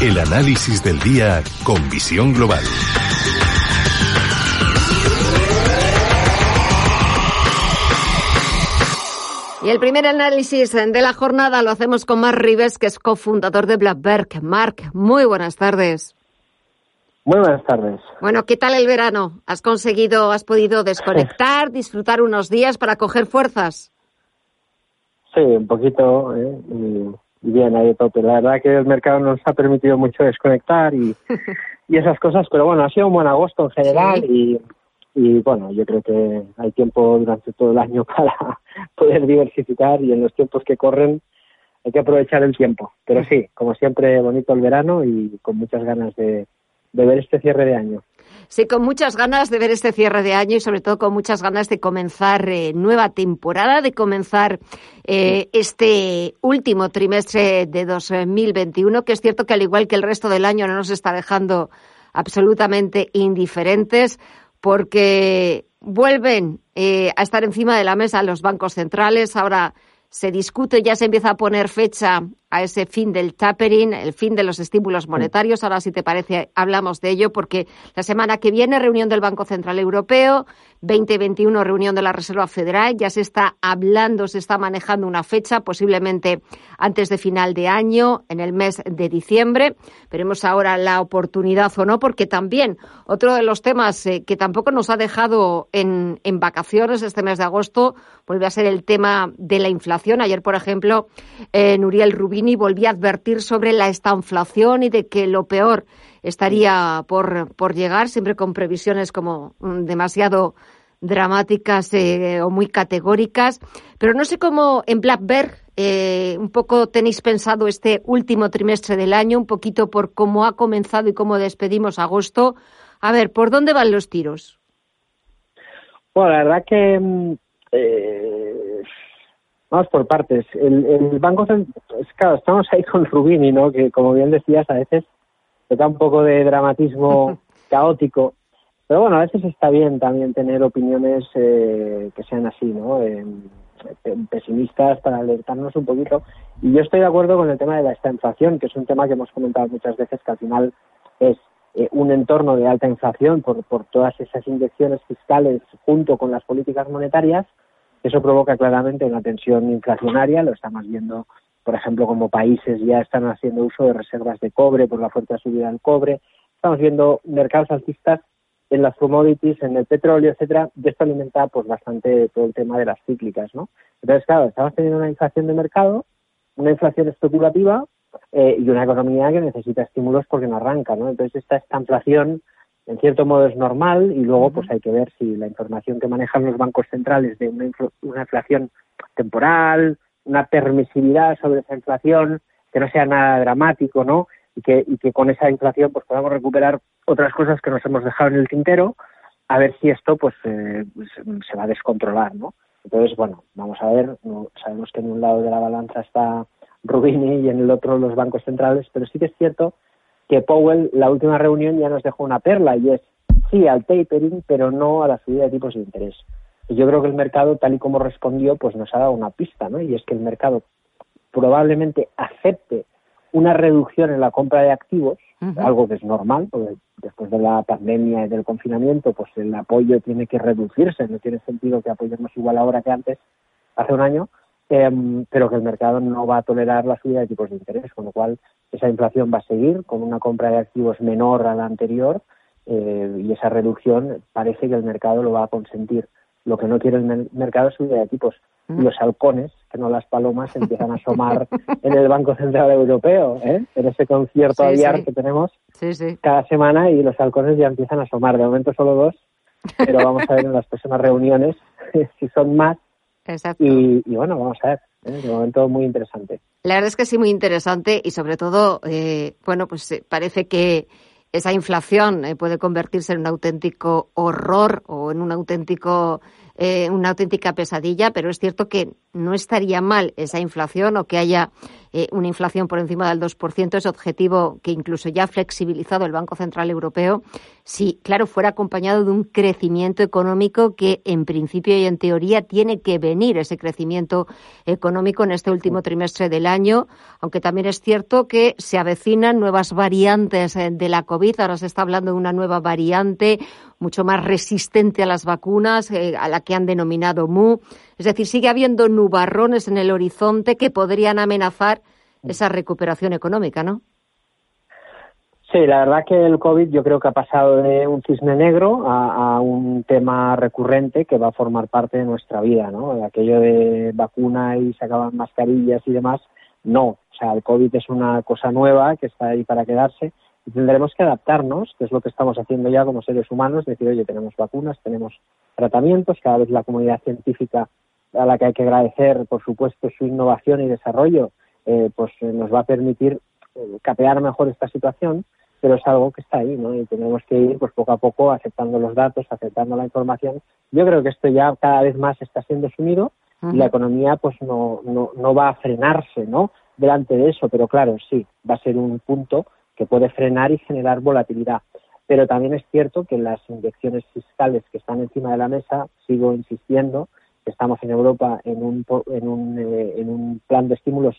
el análisis del día con visión global. Y el primer análisis de la jornada lo hacemos con Mark Rives, que es cofundador de Blackberg. Mark, muy buenas tardes. Muy buenas tardes. Bueno, ¿qué tal el verano? ¿Has conseguido, has podido desconectar, disfrutar unos días para coger fuerzas? Sí, un poquito, ¿eh? y, bien, ahí tope. La verdad que el mercado nos ha permitido mucho desconectar y, y esas cosas, pero bueno, ha sido un buen agosto en general y, y bueno, yo creo que hay tiempo durante todo el año para poder diversificar y en los tiempos que corren hay que aprovechar el tiempo. Pero sí, como siempre, bonito el verano y con muchas ganas de, de ver este cierre de año. Sí, con muchas ganas de ver este cierre de año y sobre todo con muchas ganas de comenzar eh, nueva temporada, de comenzar eh, este último trimestre de 2021, que es cierto que al igual que el resto del año no nos está dejando absolutamente indiferentes porque vuelven eh, a estar encima de la mesa los bancos centrales. Ahora se discute, ya se empieza a poner fecha a ese fin del tapering, el fin de los estímulos monetarios. Ahora, si te parece, hablamos de ello porque la semana que viene, reunión del Banco Central Europeo, 2021, reunión de la Reserva Federal. Ya se está hablando, se está manejando una fecha, posiblemente antes de final de año, en el mes de diciembre. Veremos ahora la oportunidad o no, porque también otro de los temas eh, que tampoco nos ha dejado en, en vacaciones este mes de agosto vuelve a ser el tema de la inflación. Ayer, por ejemplo, eh, Nuriel Rubí Salvini volvía a advertir sobre la estanflación y de que lo peor estaría por, por llegar, siempre con previsiones como mm, demasiado dramáticas eh, o muy categóricas. Pero no sé cómo en Blackberg eh, un poco tenéis pensado este último trimestre del año, un poquito por cómo ha comenzado y cómo despedimos agosto. A ver, ¿por dónde van los tiros? Bueno, la verdad que mm, eh, Vamos por partes. El, el Banco Central, claro, estamos ahí con Rubini, ¿no? Que como bien decías, a veces da un poco de dramatismo caótico. Pero bueno, a veces está bien también tener opiniones eh, que sean así, ¿no? pesimistas para alertarnos un poquito. Y yo estoy de acuerdo con el tema de la esta inflación, que es un tema que hemos comentado muchas veces, que al final es eh, un entorno de alta inflación por, por todas esas inyecciones fiscales junto con las políticas monetarias eso provoca claramente una tensión inflacionaria, lo estamos viendo, por ejemplo, como países ya están haciendo uso de reservas de cobre por la fuerte subida del cobre. Estamos viendo mercados alcistas en las commodities, en el petróleo, etcétera, de esto alimenta pues bastante todo el tema de las cíclicas, ¿no? Entonces, claro, estamos teniendo una inflación de mercado, una inflación especulativa eh, y una economía que necesita estímulos porque no arranca, ¿no? Entonces, esta, esta inflación en cierto modo es normal y luego pues hay que ver si la información que manejan los bancos centrales de una, inflación temporal, una permisividad sobre esa inflación, que no sea nada dramático, ¿no? Y que, y que con esa inflación pues podamos recuperar otras cosas que nos hemos dejado en el tintero, a ver si esto pues, eh, pues se va a descontrolar, ¿no? Entonces, bueno, vamos a ver, sabemos que en un lado de la balanza está Rubini y en el otro los bancos centrales, pero sí que es cierto que Powell, la última reunión, ya nos dejó una perla y es sí al tapering, pero no a la subida de tipos de interés. Y yo creo que el mercado, tal y como respondió, pues nos ha dado una pista, ¿no? Y es que el mercado probablemente acepte una reducción en la compra de activos, algo que es normal, porque después de la pandemia y del confinamiento, pues el apoyo tiene que reducirse, no tiene sentido que apoyemos igual ahora que antes, hace un año, Em, pero que el mercado no va a tolerar la subida de tipos de interés, con lo cual esa inflación va a seguir con una compra de activos menor a la anterior eh, y esa reducción parece que el mercado lo va a consentir. Lo que no quiere el mercado es subida de tipos. Mm. Los halcones, que no las palomas, empiezan a asomar en el Banco Central Europeo, ¿eh? en ese concierto abierto que tenemos cada semana y los halcones ya empiezan a asomar. De momento solo dos, pero vamos a ver en las próximas reuniones si son más Exacto. Y, bueno, vamos a ver, ¿eh? de momento muy interesante. La verdad es que sí, muy interesante y sobre todo, eh, bueno, pues eh, parece que esa inflación puede convertirse en un auténtico horror o en un auténtico eh, una auténtica pesadilla, pero es cierto que no estaría mal esa inflación o que haya eh, una inflación por encima del 2%, ese objetivo que incluso ya ha flexibilizado el Banco Central Europeo, si, claro, fuera acompañado de un crecimiento económico que en principio y en teoría tiene que venir ese crecimiento económico en este último trimestre del año, aunque también es cierto que se avecinan nuevas variantes eh, de la COVID, ahora se está hablando de una nueva variante mucho más resistente a las vacunas, a la que han denominado MU. Es decir, sigue habiendo nubarrones en el horizonte que podrían amenazar esa recuperación económica, ¿no? Sí, la verdad que el COVID yo creo que ha pasado de un cisne negro a, un tema recurrente que va a formar parte de nuestra vida, ¿no? Aquello de vacuna y se acaban mascarillas y demás, no. O sea, el COVID es una cosa nueva que está ahí para quedarse y tendremos que adaptarnos, que es lo que estamos haciendo ya como seres humanos, decir, oye, tenemos vacunas, tenemos tratamientos, cada vez la comunidad científica a la que hay que agradecer, por supuesto, su innovación y desarrollo, eh, pues eh, nos va a permitir eh, capear mejor esta situación, pero es algo que está ahí, ¿no? Y tenemos que ir, pues poco a poco, aceptando los datos, aceptando la información. Yo creo que esto ya cada vez más está siendo asumido y la economía, pues no, no, no va a frenarse, ¿no? Delante de eso, pero claro, sí, va a ser un punto que puede frenar y generar volatilidad. Pero también es cierto que las inyecciones fiscales que están encima de la mesa, sigo insistiendo, estamos en Europa en un, en un, eh, en un plan de estímulos